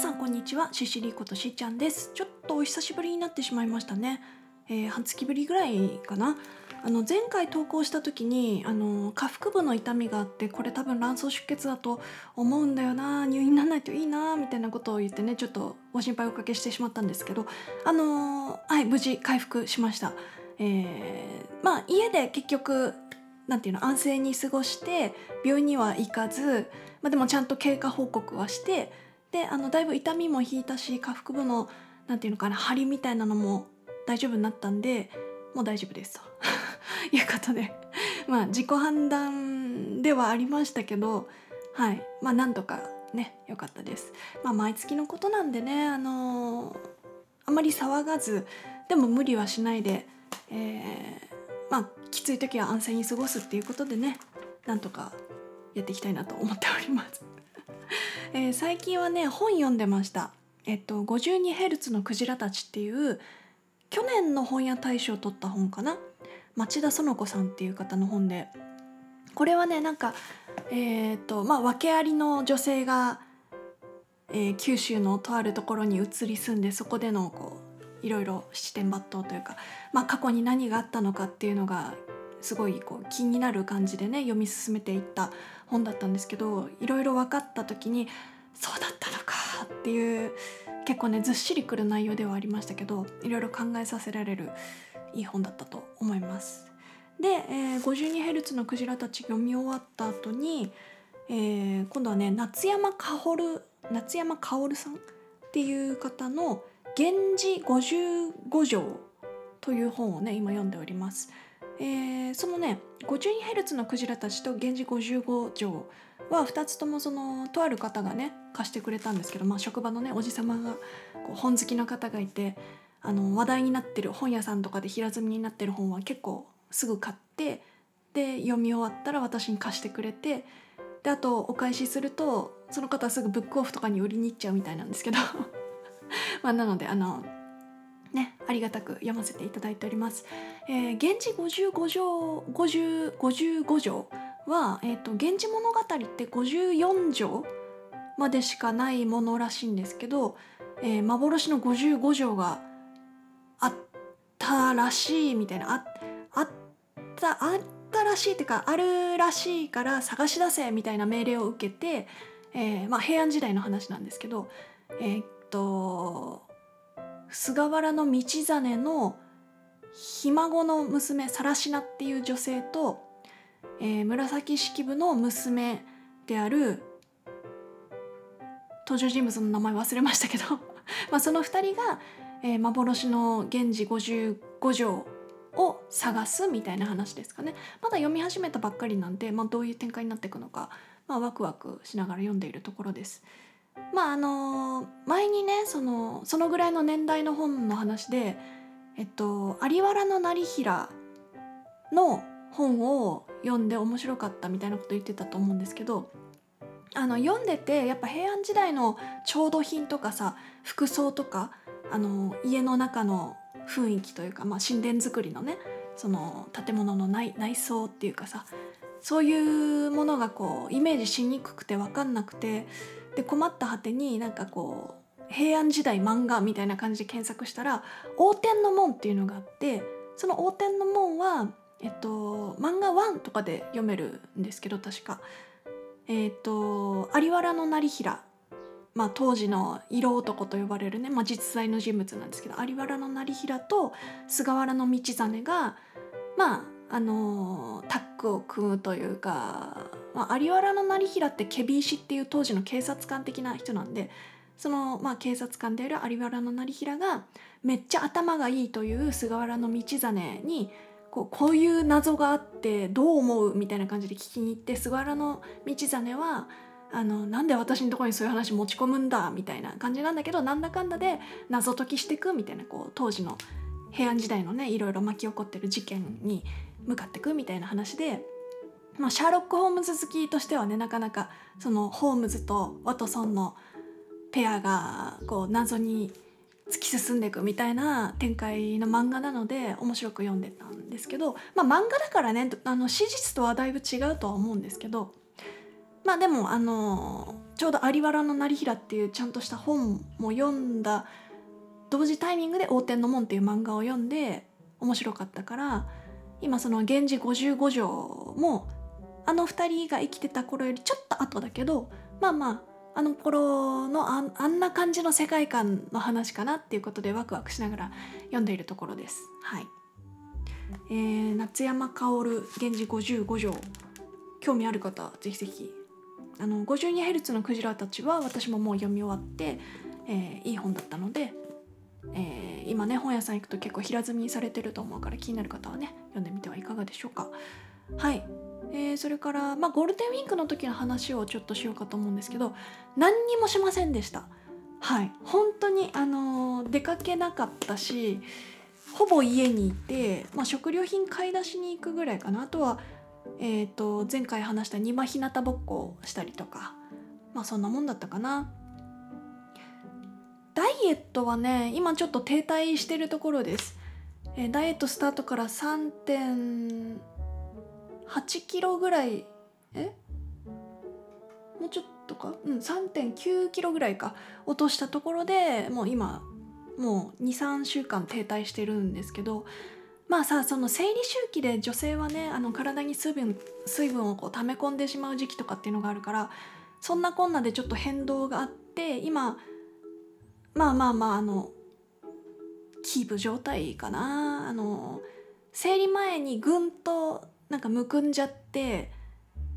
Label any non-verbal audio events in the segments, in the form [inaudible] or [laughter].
さんこんにちは。シシリことしーちゃんです。ちょっとお久しぶりになってしまいましたね、えー、半月ぶりぐらいかな。あの前回投稿した時にあの下腹部の痛みがあってこれ多分卵巣出血だと思うんだよな入院にならないといいなみたいなことを言ってねちょっとご心配おかけしてしまったんですけどあのはい無事回復しました、えー、まあ家で結局なんていうの安静に過ごして病院には行かず、まあ、でもちゃんと経過報告はしてであのだいぶ痛みも引いたし下腹部のなんていうのかな張りみたいなのも大丈夫になったんでもう大丈夫ですと [laughs] いうことでまあ自己判断ではありましたけどはいまあなんとかね良かったです。まあ毎月のことなんでねあのー、あまり騒がずでも無理はしないで、えー、まあきつい時は安静に過ごすっていうことでねなんとかやっていきたいなと思っております。えー、最近はね本読んでました。えっと 52Hz のクジラたちっていう去年の本屋大賞を取った本かな町田園子さんっていう方の本でこれはねなんかえっ、とまあ訳ありの女性が、えー、九州のとあるところに移り住んでそこでのこういろいろ七点抜刀というか、まあ、過去に何があったのかっていうのがすごいこう気になる感じでね読み進めていった本だったんですけどいろいろ分かった時にそうだったのかっていう結構ねずっしりくる内容ではありましたけどいろいろ考えさせられるいい本だったと思います。で、えー、52Hz のクジラたち読み終わった後に、えー、今度はね夏山薫夏山薫さんっていう方の「源氏55条」という本をね今読んでおります。えー、そのね 52Hz のクジラたちと「源氏55条」は2つともそのとある方がね貸してくれたんですけど、まあ、職場のねおじ様がこう本好きな方がいてあの話題になってる本屋さんとかで平積みになってる本は結構すぐ買ってで読み終わったら私に貸してくれてであとお返しするとその方はすぐブックオフとかに売りに行っちゃうみたいなんですけど。[laughs] まあなのであのねありがたく読ませていただいております。えー、源氏55条50 55条は、えーと「源氏物語」って54条までしかないものらしいんですけど、えー、幻の55条があったらしいみたいなああったあったらしいっていうかあるらしいから探し出せみたいな命令を受けて、えーまあ、平安時代の話なんですけどえー、っと菅原道真のひ孫の娘更科っていう女性と、えー、紫式部の娘である登場人物の名前忘れましたけど [laughs] まあその2人が、えー、幻の源氏55条を探すみたいな話ですかねまだ読み始めたばっかりなんで、まあ、どういう展開になっていくのか、まあ、ワクワクしながら読んでいるところです。まああの前にねそのそのぐらいの年代の本の話で、えっと、有原の成平の本を読んで面白かったみたいなこと言ってたと思うんですけどあの読んでてやっぱ平安時代の調度品とかさ服装とかあの家の中の雰囲気というか、まあ、神殿作りのねその建物の内内装っていうかさそういうものがこうイメージしにくくて分かんなくてで困った果てになんかこう平安時代漫画みたいな感じで検索したら「王天の門」っていうのがあってその王天の門はえっと漫画1とかで読めるんですけど確か。えっと有原の成平まあ、当時の色男と呼ばれるね、まあ、実在の人物なんですけど有原の成平と菅原道真がまああの、タッグを組むというか、まあ、有原の成平ってケビ石っていう当時の警察官的な人なんでその、まあ、警察官である有原の成平がめっちゃ頭がいいという菅原道真にこうこういう謎があってどう思うみたいな感じで聞きに行って菅原の道真はあのなんで私のとこにそういう話持ち込むんだみたいな感じなんだけどなんだかんだで謎解きしてくみたいなこう当時の平安時代のねいろいろ巻き起こってる事件に向かってくみたいな話で、まあ、シャーロック・ホームズ好きとしてはねなかなかそのホームズとワトソンのペアがこう謎に突き進んでいくみたいな展開の漫画なので面白く読んでたんですけど、まあ、漫画だからねあの史実とはだいぶ違うとは思うんですけどまあでもあのちょうど有原の成平っていうちゃんとした本も読んだ同時タイミングで「横天の門」っていう漫画を読んで面白かったから今その「源氏55条」もあの2人が生きてた頃よりちょっと後だけどまあまああの頃のああんな感じの世界観の話かなっていうことでワクワクしながら読んでいるところです。はいえー、夏山薫「源氏55条」興味ある方ぜひぜひあの 52Hz のクジラたちは私ももう読み終わって、えー、いい本だったので、えー、今ね本屋さん行くと結構平積みされてると思うから気になる方はね読んでみてはいかがでしょうか。はい。えー、それから、まあ、ゴールデンウィークの時の話をちょっとしようかと思うんですけど何にもしませんでした。はい。本当にあのー、出かけなかったしほぼ家にいて、まあ、食料品買い出しに行くぐらいかな。あとは、えーと、前回話した庭日向ぼっこをしたりとかまあそんなもんだったかな。ダイエットはね今ちょっと停滞してるところです、え、ダイエットスタートから3 8キロぐらいえ？もうちょっとか？うん3.9キロぐらいか。落としたところでもう今もう23週間停滞してるんですけどまあさその生理周期で女性はねあの体に水分水分をこう溜め込んでしまう時期とかっていうのがあるからそんなこんなでちょっと変動があって今まあまあまああのキープ状態かな。あの生理前にぐんとなんかむくんじゃって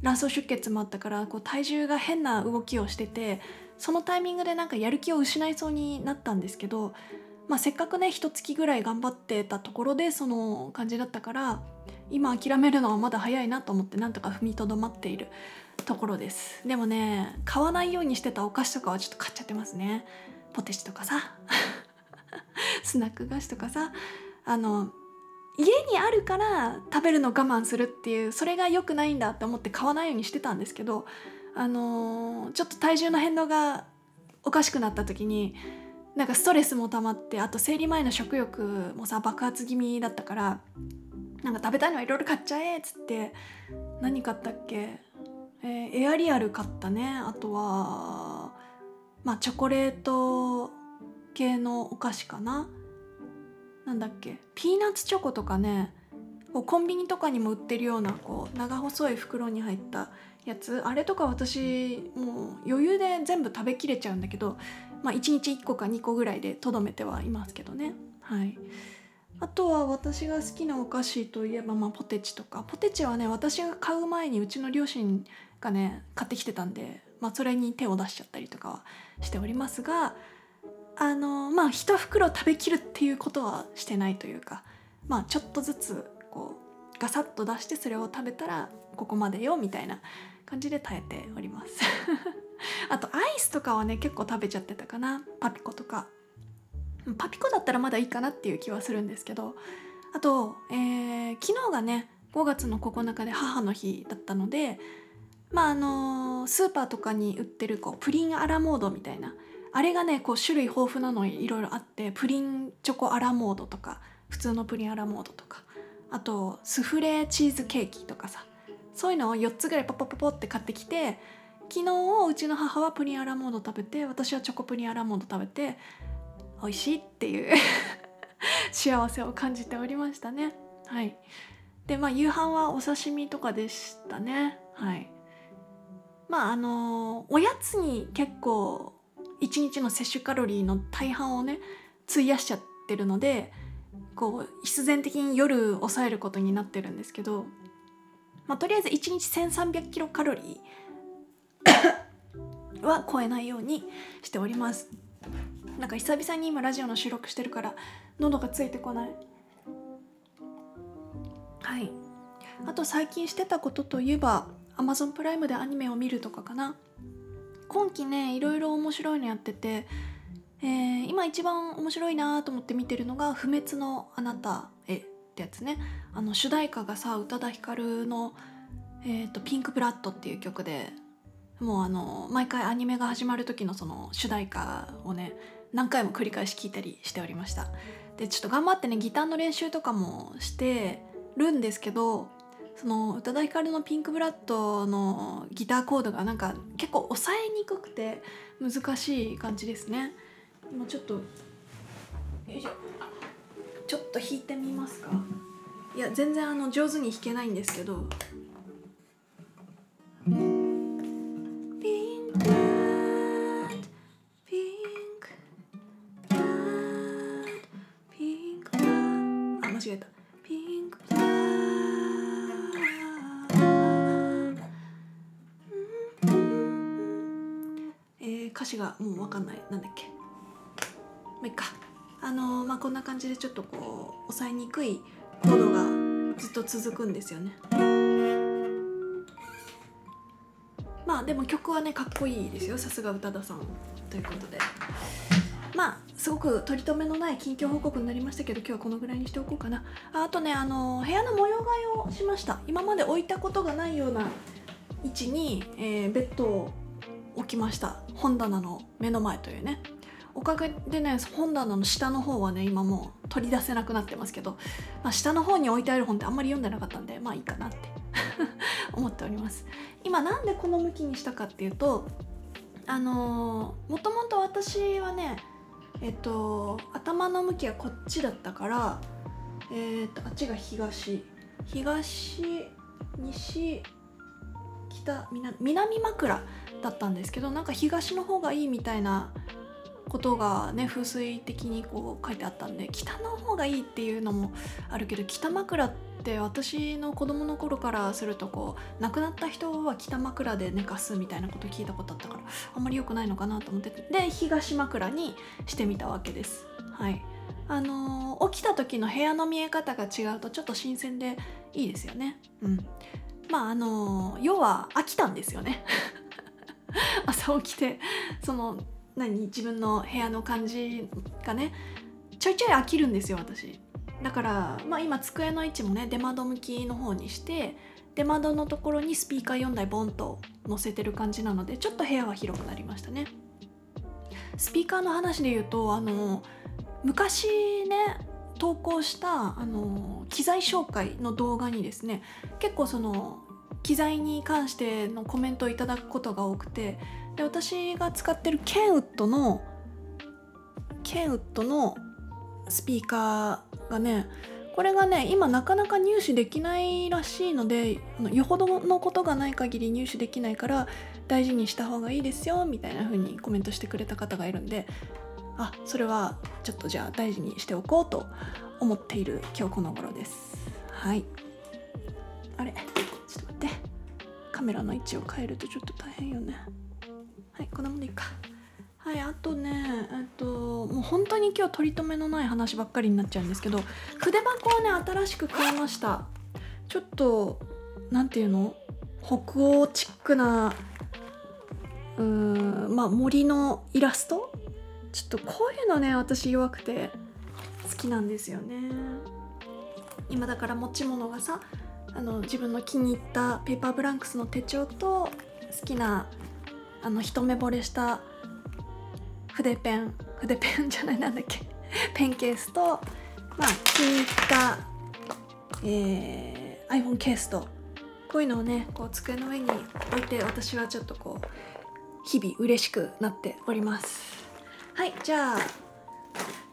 卵巣出血もあったからこう体重が変な動きをしててそのタイミングでなんかやる気を失いそうになったんですけど、まあ、せっかくね一月ぐらい頑張ってたところでその感じだったから今諦めるのはまだ早いなと思ってなんとか踏みとどまっているところです。でもね買わないようにしてたお菓子とかはちょっと買っちゃってますね。ポテチとかさ [laughs] スナック菓子とかさあの家にあるから食べるの我慢するっていうそれが良くないんだって思って買わないようにしてたんですけどあのー、ちょっと体重の変動がおかしくなった時になんかストレスも溜まってあと生理前の食欲もさ爆発気味だったからなんか食べたいのはいろいろ買っちゃえっつって何買ったっけ、えー、エアリアル買ったね。あとはまあチョコレート系のお菓子かな。なんだっけ。ピーナッツチョコとかねこうコンビニとかにも売ってるようなこう長細い袋に入ったやつ。あれとか私もう余裕で全部食べきれちゃうんだけど、まあ、1日1個か2個ぐらいでとどめてはいますけどね。はい。あとは私が好きなお菓子といえば、まあ、ポテチとか。ポテチはね私が買う前にうちの両親がね買ってきてたんで、まあ、それに手を出しちゃったりとかはしておりますがあのまあ一袋食べきるっていうことはしてないというかまあちょっとずつこうガサッと出してそれを食べたらここまでよみたいな感じで耐えております。[laughs] あとアイスとかはね結構食べちゃってたかな。パピコとか。パピコだったらまだいいかなっていう気はするんですけどあと、えー、昨日がね5月の9日で母の日だったのでまああの、スーパーとかに売ってるこうプリンアラモードみたいな。あれがねこう種類豊富なのいろいろあってプリンチョコアラモードとか普通のプリンアラモードとか。あとスフレチーズケーキとかさ。そういうのを4つぐらいポポポポって買ってきて昨日うちの母はプリンアラモード食べて私はチョコプリンアラモード食べて美味しいっていう [laughs] 幸せを感じておりましたね。はい。でまあ夕飯はお刺身とかでしたね。はい。まああのおやつに結構1日の摂取カロリーの大半をね費やしちゃってるのでこう必然的に夜抑えることになってるんですけど、まあ、とりあえず1日1300キロカロリーは超えないようにしております。なんか久々に今ラジオの収録してるから喉がついてこない。はい。あと最近してたことといえば Amazon プライムでアニメを見るとかかな。今期ねいろいろ面白いのやってて、えー、今一番面白いなと思って見てるのが「不滅のあなたへ」ってやつね。あの主題歌がさ宇多田ヒカルの、えーと「ピンクブラッド」っていう曲でもうあの毎回アニメが始まる時のその主題歌をね何回も繰り返し聴いたりしておりました。でちょっと頑張ってねギターの練習とかもしてるんですけどその宇多田ヒカルの「ピンクブラッド」のギターコードがなんか結構抑えにくくて難しい感じですね。今ちょっとよいしょ。ちょっと弾いてみますか。いや全然あの上手に弾けないんですけど。歌詞がもう分かんない。なんだっけ。まあいっか。あのーまあこんな感じでちょっとこう抑えにくいコードがずっと続くんですよね。まあでも曲はねかっこいいですよ。さすが宇多田さんということで。まあすごく取り留めのない近況報告になりましたけど今日はこのぐらいにしておこうかな。ああとねあの部屋の模様替えをしました。今まで置いたことがないような位置に、えーベッドを置きました。本棚の目の前というね。おかげでね本棚の下の方はね今もう取り出せなくなってますけど、まあ、下の方に置いてある本ってあんまり読んでなかったんでまあいいかなって [laughs] 思っております。今なんでこの向きにしたかっていうとあのーもともと私はねえっと頭の向きはこっちだったからえっとあっちが東。東西北南枕だったんですけどなんか東の方がいいみたいなことがね風水的にこう書いてあったんで北の方がいいっていうのもあるけど北枕って私の子供の頃からするとこう亡くなった人は北枕で寝かすみたいなこと聞いたことあったからあんまり良くないのかなと思ってで東枕にしてみたわけです。はいあのー起きた時の部屋の見え方が違うとちょっと新鮮でいいですよね。うん、まああの要は飽きたんですよね。[laughs] 朝起きてその何自分の部屋の感じがねちょいちょい飽きるんですよ私だから、まあ、今机の位置もね出窓向きの方にして出窓のところにスピーカー4台ボンと載せてる感じなのでちょっと部屋は広くなりましたねスピーカーの話で言うとあの昔ね投稿したあの機材紹介の動画にですね結構その機材に関してのコメントをいただくことが多くてで私が使ってるケンウッドのケンウッドのスピーカーがねこれがね今なかなか入手できないらしいのでのよほどのことがない限り入手できないから大事にした方がいいですよみたいな風にコメントしてくれた方がいるんであそれはちょっとじゃあ大事にしておこうと思っている今日この頃です。はい。あれ？ちょっと待って。カメラの位置を変えるとちょっと大変よね。はいこんなもんでいいか。はいあとねえっともう本当に今日取り留めのない話ばっかりになっちゃうんですけど筆箱をね新しく買いました。ちょっとなんていうの？北欧チックなうーんまあ森のイラストちょっとこういうのね私弱くて好きなんですよね。今だから持ち物がさあの自分の気に入ったペーパーブランクスの手帳と好きなあの一目惚れした筆ペン筆ペン [laughs] じゃないなんだっけペンケースとまあ気に入った、えー iPhone ケースとこういうのをねこう机の上に置いて私はちょっとこう日々嬉しくなっております。はいじゃあ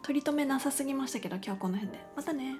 取り留めなさすぎましたけど今日はこの辺で。またね。